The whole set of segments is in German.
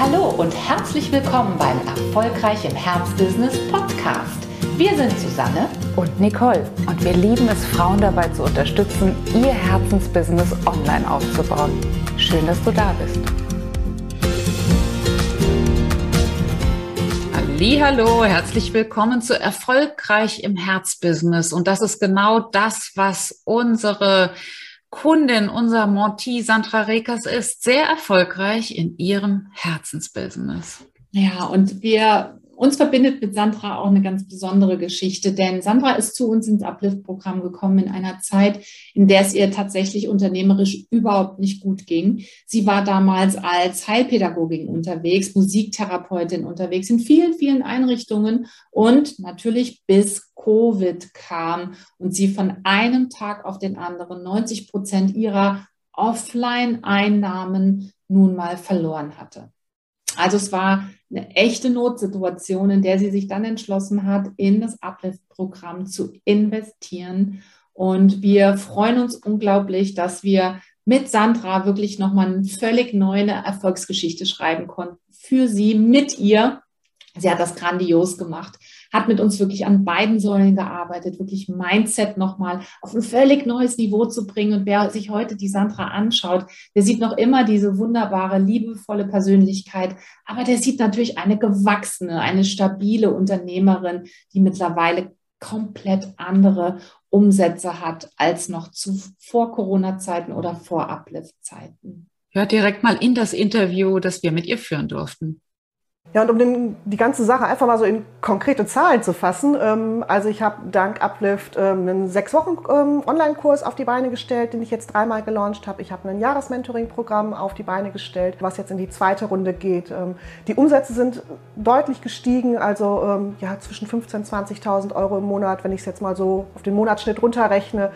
Hallo und herzlich willkommen beim Erfolgreich im Herzbusiness Podcast. Wir sind Susanne und Nicole und wir lieben es, Frauen dabei zu unterstützen, ihr Herzensbusiness online aufzubauen. Schön, dass du da bist. Hallo, herzlich willkommen zu Erfolgreich im Herzbusiness und das ist genau das, was unsere Kundin, unser Monty Sandra Rekas ist sehr erfolgreich in ihrem Herzensbusiness. Ja, und wir uns verbindet mit Sandra auch eine ganz besondere Geschichte, denn Sandra ist zu uns ins Uplift-Programm gekommen in einer Zeit, in der es ihr tatsächlich unternehmerisch überhaupt nicht gut ging. Sie war damals als Heilpädagogin unterwegs, Musiktherapeutin unterwegs in vielen, vielen Einrichtungen und natürlich bis Covid kam und sie von einem Tag auf den anderen 90 Prozent ihrer Offline-Einnahmen nun mal verloren hatte. Also es war eine echte Notsituation, in der sie sich dann entschlossen hat, in das Uplift-Programm zu investieren. Und wir freuen uns unglaublich, dass wir mit Sandra wirklich nochmal eine völlig neue Erfolgsgeschichte schreiben konnten. Für sie, mit ihr. Sie hat das grandios gemacht hat mit uns wirklich an beiden Säulen gearbeitet, wirklich Mindset nochmal auf ein völlig neues Niveau zu bringen. Und wer sich heute die Sandra anschaut, der sieht noch immer diese wunderbare, liebevolle Persönlichkeit, aber der sieht natürlich eine gewachsene, eine stabile Unternehmerin, die mittlerweile komplett andere Umsätze hat als noch zu vor Corona-Zeiten oder vor Uplift-Zeiten. Hört direkt mal in das Interview, das wir mit ihr führen durften. Ja, und um den, die ganze Sache einfach mal so in konkrete Zahlen zu fassen, ähm, also ich habe dank Uplift ähm, einen sechs Wochen ähm, Online-Kurs auf die Beine gestellt, den ich jetzt dreimal gelauncht habe. Ich habe ein Jahresmentoring-Programm auf die Beine gestellt, was jetzt in die zweite Runde geht. Ähm, die Umsätze sind deutlich gestiegen, also ähm, ja zwischen 15.000 und 20.000 Euro im Monat, wenn ich es jetzt mal so auf den Monatsschnitt runterrechne.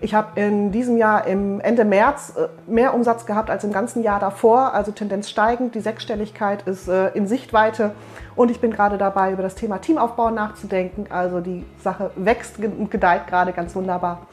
Ich habe in diesem Jahr im Ende März äh, mehr Umsatz gehabt als im ganzen Jahr davor, also Tendenz steigend. Die Sechsstelligkeit ist äh, in Sichtweite und ich bin gerade dabei, über das Thema Teamaufbau nachzudenken. Also die Sache wächst und gedeiht gerade ganz wunderbar.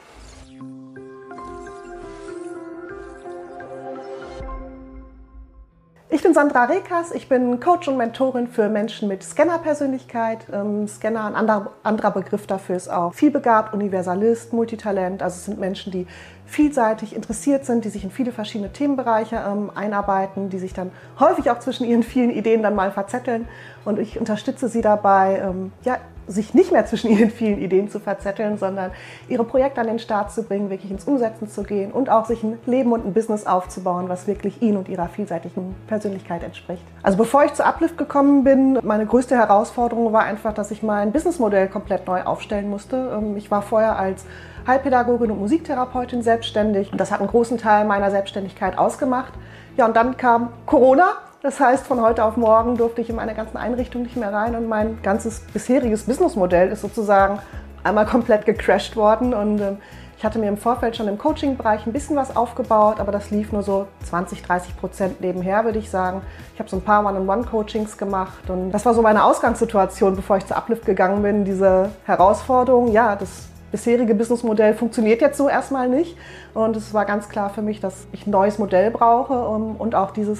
Ich bin Sandra Rekas, ich bin Coach und Mentorin für Menschen mit Scanner-Persönlichkeit. Ähm, Scanner, ein anderer, anderer Begriff dafür ist auch vielbegabt, Universalist, Multitalent. Also es sind Menschen, die vielseitig interessiert sind, die sich in viele verschiedene Themenbereiche ähm, einarbeiten, die sich dann häufig auch zwischen ihren vielen Ideen dann mal verzetteln. Und ich unterstütze sie dabei, ähm, ja, sich nicht mehr zwischen ihren vielen Ideen zu verzetteln, sondern ihre Projekte an den Start zu bringen, wirklich ins Umsetzen zu gehen und auch sich ein Leben und ein Business aufzubauen, was wirklich ihnen und ihrer vielseitigen Persönlichkeit entspricht. Also bevor ich zu Uplift gekommen bin, meine größte Herausforderung war einfach, dass ich mein Businessmodell komplett neu aufstellen musste. Ähm, ich war vorher als Heilpädagogin und Musiktherapeutin selbstständig und das hat einen großen Teil meiner Selbstständigkeit ausgemacht. Ja, und dann kam Corona das heißt, von heute auf morgen durfte ich in meine ganzen Einrichtungen nicht mehr rein und mein ganzes bisheriges Businessmodell ist sozusagen einmal komplett gecrashed worden und äh, ich hatte mir im Vorfeld schon im Coaching-Bereich ein bisschen was aufgebaut, aber das lief nur so 20, 30 Prozent nebenher, würde ich sagen. Ich habe so ein paar One-on-One-Coachings gemacht und das war so meine Ausgangssituation, bevor ich zu Uplift gegangen bin. Diese Herausforderung, ja, das bisherige Businessmodell funktioniert jetzt so erstmal nicht und es war ganz klar für mich, dass ich ein neues Modell brauche und auch dieses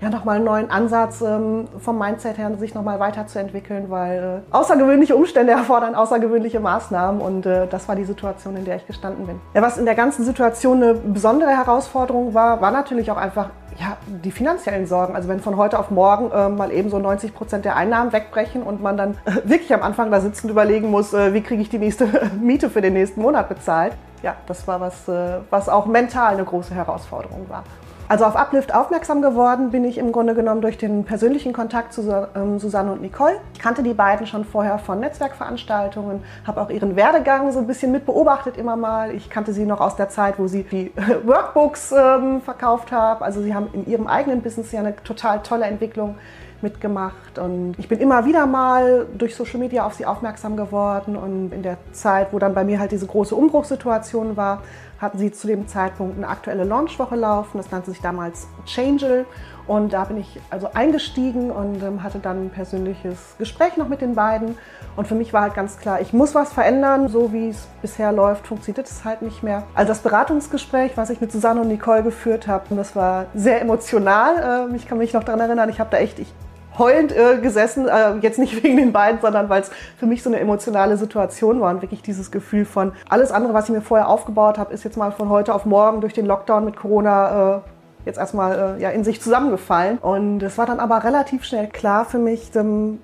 ja, nochmal einen neuen Ansatz ähm, vom Mindset her, sich nochmal weiterzuentwickeln, weil äh, außergewöhnliche Umstände erfordern außergewöhnliche Maßnahmen und äh, das war die Situation, in der ich gestanden bin. Ja, was in der ganzen Situation eine besondere Herausforderung war, war natürlich auch einfach ja, die finanziellen Sorgen. Also wenn von heute auf morgen äh, mal eben so 90 Prozent der Einnahmen wegbrechen und man dann äh, wirklich am Anfang da sitzen und überlegen muss, äh, wie kriege ich die nächste Miete für den nächsten Monat bezahlt. Ja, das war was, äh, was auch mental eine große Herausforderung war. Also auf Uplift aufmerksam geworden bin ich im Grunde genommen durch den persönlichen Kontakt zu ähm, Susanne und Nicole. Ich kannte die beiden schon vorher von Netzwerkveranstaltungen, habe auch ihren Werdegang so ein bisschen mit beobachtet immer mal. Ich kannte sie noch aus der Zeit, wo sie die Workbooks ähm, verkauft haben. Also sie haben in ihrem eigenen Business ja eine total tolle Entwicklung mitgemacht und ich bin immer wieder mal durch Social Media auf sie aufmerksam geworden und in der Zeit, wo dann bei mir halt diese große Umbruchssituation war, hatten sie zu dem Zeitpunkt eine aktuelle Launchwoche laufen. Das nannte sich damals Changel. Und da bin ich also eingestiegen und ähm, hatte dann ein persönliches Gespräch noch mit den beiden. Und für mich war halt ganz klar, ich muss was verändern. So wie es bisher läuft, funktioniert es halt nicht mehr. Also das Beratungsgespräch, was ich mit Susanne und Nicole geführt habe, das war sehr emotional. Ähm, ich kann mich noch daran erinnern, ich habe da echt, ich heulend äh, gesessen, äh, jetzt nicht wegen den beiden, sondern weil es für mich so eine emotionale Situation war und wirklich dieses Gefühl von alles andere, was ich mir vorher aufgebaut habe, ist jetzt mal von heute auf morgen durch den Lockdown mit Corona äh, jetzt erstmal äh, ja, in sich zusammengefallen. Und es war dann aber relativ schnell klar für mich, ähm,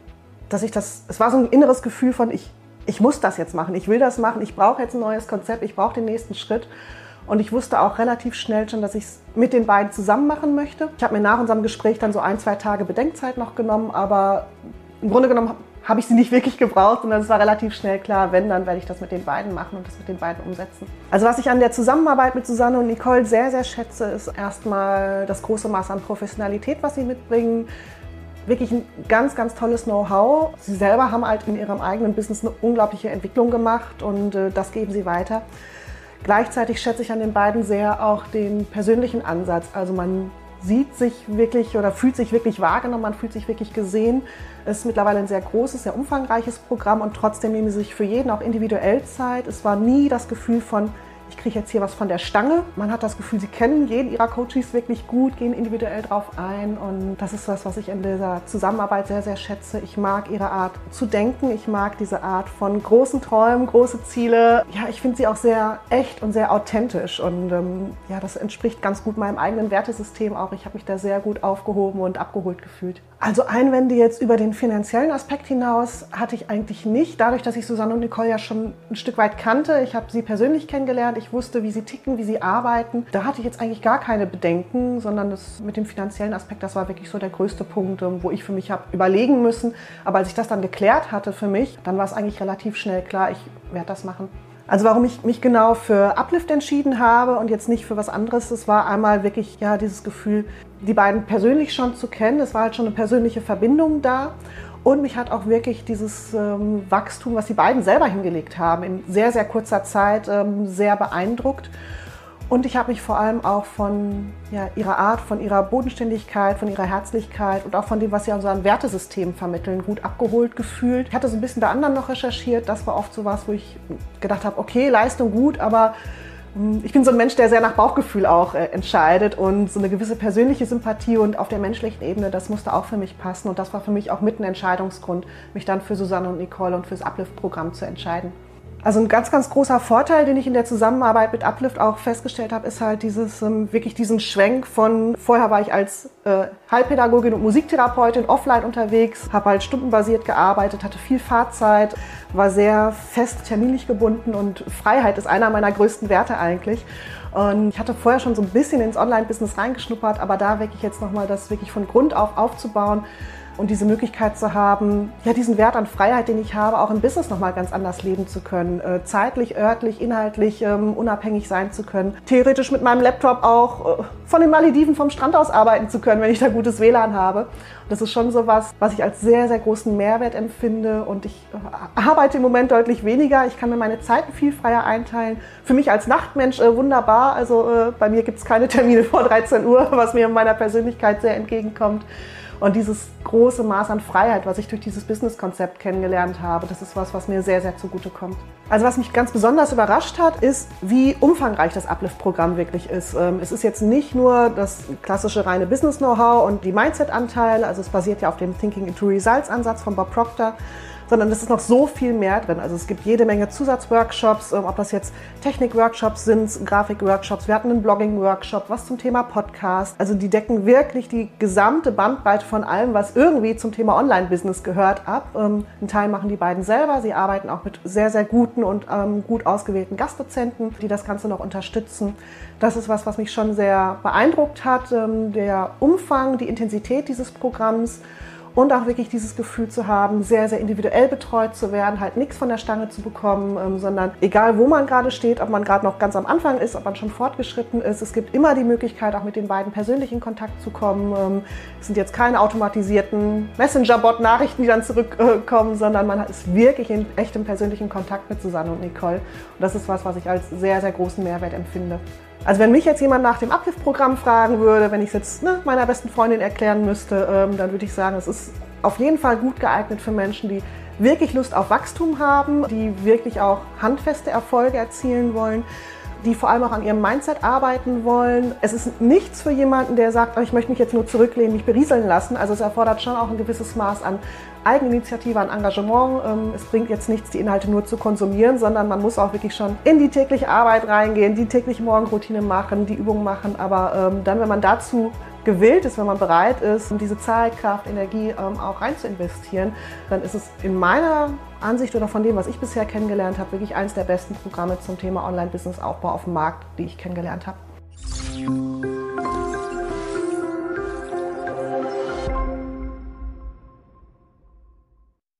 dass ich das, es war so ein inneres Gefühl von, ich, ich muss das jetzt machen, ich will das machen, ich brauche jetzt ein neues Konzept, ich brauche den nächsten Schritt. Und ich wusste auch relativ schnell schon, dass ich es mit den beiden zusammen machen möchte. Ich habe mir nach unserem Gespräch dann so ein, zwei Tage Bedenkzeit noch genommen, aber im Grunde genommen habe ich sie nicht wirklich gebraucht und es war relativ schnell klar, wenn, dann werde ich das mit den beiden machen und das mit den beiden umsetzen. Also was ich an der Zusammenarbeit mit Susanne und Nicole sehr, sehr schätze, ist erstmal das große Maß an Professionalität, was sie mitbringen. Wirklich ein ganz, ganz tolles Know-how. Sie selber haben halt in ihrem eigenen Business eine unglaubliche Entwicklung gemacht und äh, das geben sie weiter. Gleichzeitig schätze ich an den beiden sehr auch den persönlichen Ansatz. Also man sieht sich wirklich oder fühlt sich wirklich wahrgenommen, man fühlt sich wirklich gesehen. Es ist mittlerweile ein sehr großes, sehr umfangreiches Programm und trotzdem nehmen sie sich für jeden auch individuell Zeit. Es war nie das Gefühl von, ich kriege jetzt hier was von der Stange. Man hat das Gefühl, sie kennen jeden ihrer Coaches wirklich gut, gehen individuell drauf ein und das ist das, was ich in dieser Zusammenarbeit sehr, sehr schätze. Ich mag ihre Art zu denken, ich mag diese Art von großen Träumen, große Ziele. Ja, ich finde sie auch sehr echt und sehr authentisch und ähm, ja, das entspricht ganz gut meinem eigenen Wertesystem auch. Ich habe mich da sehr gut aufgehoben und abgeholt gefühlt. Also Einwände jetzt über den finanziellen Aspekt hinaus hatte ich eigentlich nicht, dadurch, dass ich Susanne und Nicole ja schon ein Stück weit kannte. Ich habe sie persönlich kennengelernt, ich wusste, wie sie ticken, wie sie arbeiten. Da hatte ich jetzt eigentlich gar keine Bedenken, sondern das mit dem finanziellen Aspekt, das war wirklich so der größte Punkt, ähm, wo ich für mich habe überlegen müssen. Aber als ich das dann geklärt hatte für mich, dann war es eigentlich relativ schnell klar, ich werde das machen. Also warum ich mich genau für Uplift entschieden habe und jetzt nicht für was anderes, es war einmal wirklich ja dieses Gefühl, die beiden persönlich schon zu kennen. Es war halt schon eine persönliche Verbindung da. Und mich hat auch wirklich dieses ähm, Wachstum, was die beiden selber hingelegt haben, in sehr, sehr kurzer Zeit ähm, sehr beeindruckt. Und ich habe mich vor allem auch von ja, ihrer Art, von ihrer Bodenständigkeit, von ihrer Herzlichkeit und auch von dem, was sie an so einem Wertesystem vermitteln, gut abgeholt gefühlt. Ich hatte so ein bisschen bei anderen noch recherchiert. Das war oft so was, wo ich gedacht habe, okay, Leistung gut, aber hm, ich bin so ein Mensch, der sehr nach Bauchgefühl auch äh, entscheidet und so eine gewisse persönliche Sympathie und auf der menschlichen Ebene, das musste auch für mich passen und das war für mich auch mit ein Entscheidungsgrund, mich dann für Susanne und Nicole und fürs Uplift-Programm zu entscheiden. Also ein ganz, ganz großer Vorteil, den ich in der Zusammenarbeit mit Uplift auch festgestellt habe, ist halt dieses ähm, wirklich diesen Schwenk von vorher war ich als äh, Heilpädagogin und Musiktherapeutin offline unterwegs, habe halt stundenbasiert gearbeitet, hatte viel Fahrzeit, war sehr fest terminlich gebunden und Freiheit ist einer meiner größten Werte eigentlich. Und ich hatte vorher schon so ein bisschen ins Online-Business reingeschnuppert, aber da wirklich jetzt nochmal das wirklich von Grund auf aufzubauen, und diese Möglichkeit zu haben, ja, diesen Wert an Freiheit, den ich habe, auch im Business nochmal ganz anders leben zu können, äh, zeitlich, örtlich, inhaltlich ähm, unabhängig sein zu können, theoretisch mit meinem Laptop auch äh, von den Malediven vom Strand aus arbeiten zu können, wenn ich da gutes WLAN habe. Das ist schon so was, was ich als sehr, sehr großen Mehrwert empfinde und ich äh, arbeite im Moment deutlich weniger. Ich kann mir meine Zeiten viel freier einteilen. Für mich als Nachtmensch äh, wunderbar. Also äh, bei mir gibt es keine Termine vor 13 Uhr, was mir in meiner Persönlichkeit sehr entgegenkommt. Und dieses große Maß an Freiheit, was ich durch dieses Business-Konzept kennengelernt habe, das ist was, was mir sehr, sehr zugute kommt. Also was mich ganz besonders überrascht hat, ist, wie umfangreich das Uplift-Programm wirklich ist. Ähm, es ist jetzt nicht nur das klassische reine Business-Know-how und die Mindset-Anteile, also es basiert ja auf dem Thinking into Results-Ansatz von Bob Proctor, sondern es ist noch so viel mehr drin. Also es gibt jede Menge Zusatzworkshops, ähm, ob das jetzt Technik-Workshops sind, Grafik-Workshops. Wir hatten einen Blogging-Workshop, was zum Thema Podcast. Also die decken wirklich die gesamte Bandbreite von allem, was irgendwie zum Thema Online-Business gehört, ab. Ähm, einen Teil machen die beiden selber. Sie arbeiten auch mit sehr, sehr guten und ähm, gut ausgewählten Gastdozenten, die das Ganze noch unterstützen. Das ist was, was mich schon sehr beeindruckt hat. Der Umfang, die Intensität dieses Programms und auch wirklich dieses Gefühl zu haben, sehr, sehr individuell betreut zu werden, halt nichts von der Stange zu bekommen, ähm, sondern egal wo man gerade steht, ob man gerade noch ganz am Anfang ist, ob man schon fortgeschritten ist, es gibt immer die Möglichkeit, auch mit den beiden persönlich in Kontakt zu kommen. Ähm, es sind jetzt keine automatisierten Messenger-Bot-Nachrichten, die dann zurückkommen, sondern man ist wirklich in echtem persönlichen Kontakt mit Susanne und Nicole. Und das ist was, was ich als sehr, sehr großen Mehrwert empfinde. Also wenn mich jetzt jemand nach dem Uplift-Programm fragen würde, wenn ich es jetzt ne, meiner besten Freundin erklären müsste, ähm, dann würde ich sagen, es ist auf jeden Fall gut geeignet für Menschen, die wirklich Lust auf Wachstum haben, die wirklich auch handfeste Erfolge erzielen wollen, die vor allem auch an ihrem Mindset arbeiten wollen. Es ist nichts für jemanden, der sagt, oh, ich möchte mich jetzt nur zurücklehnen, mich berieseln lassen. Also es erfordert schon auch ein gewisses Maß an Eigeninitiative, an Engagement. Ähm, es bringt jetzt nichts, die Inhalte nur zu konsumieren, sondern man muss auch wirklich schon in die tägliche Arbeit reingehen, die tägliche Morgenroutine machen, die Übungen machen. Aber ähm, dann, wenn man dazu gewillt ist, wenn man bereit ist, diese Zeit, Kraft, Energie ähm, auch rein zu investieren, dann ist es in meiner Ansicht oder von dem, was ich bisher kennengelernt habe, wirklich eines der besten Programme zum Thema Online-Business-Aufbau auf dem Markt, die ich kennengelernt habe.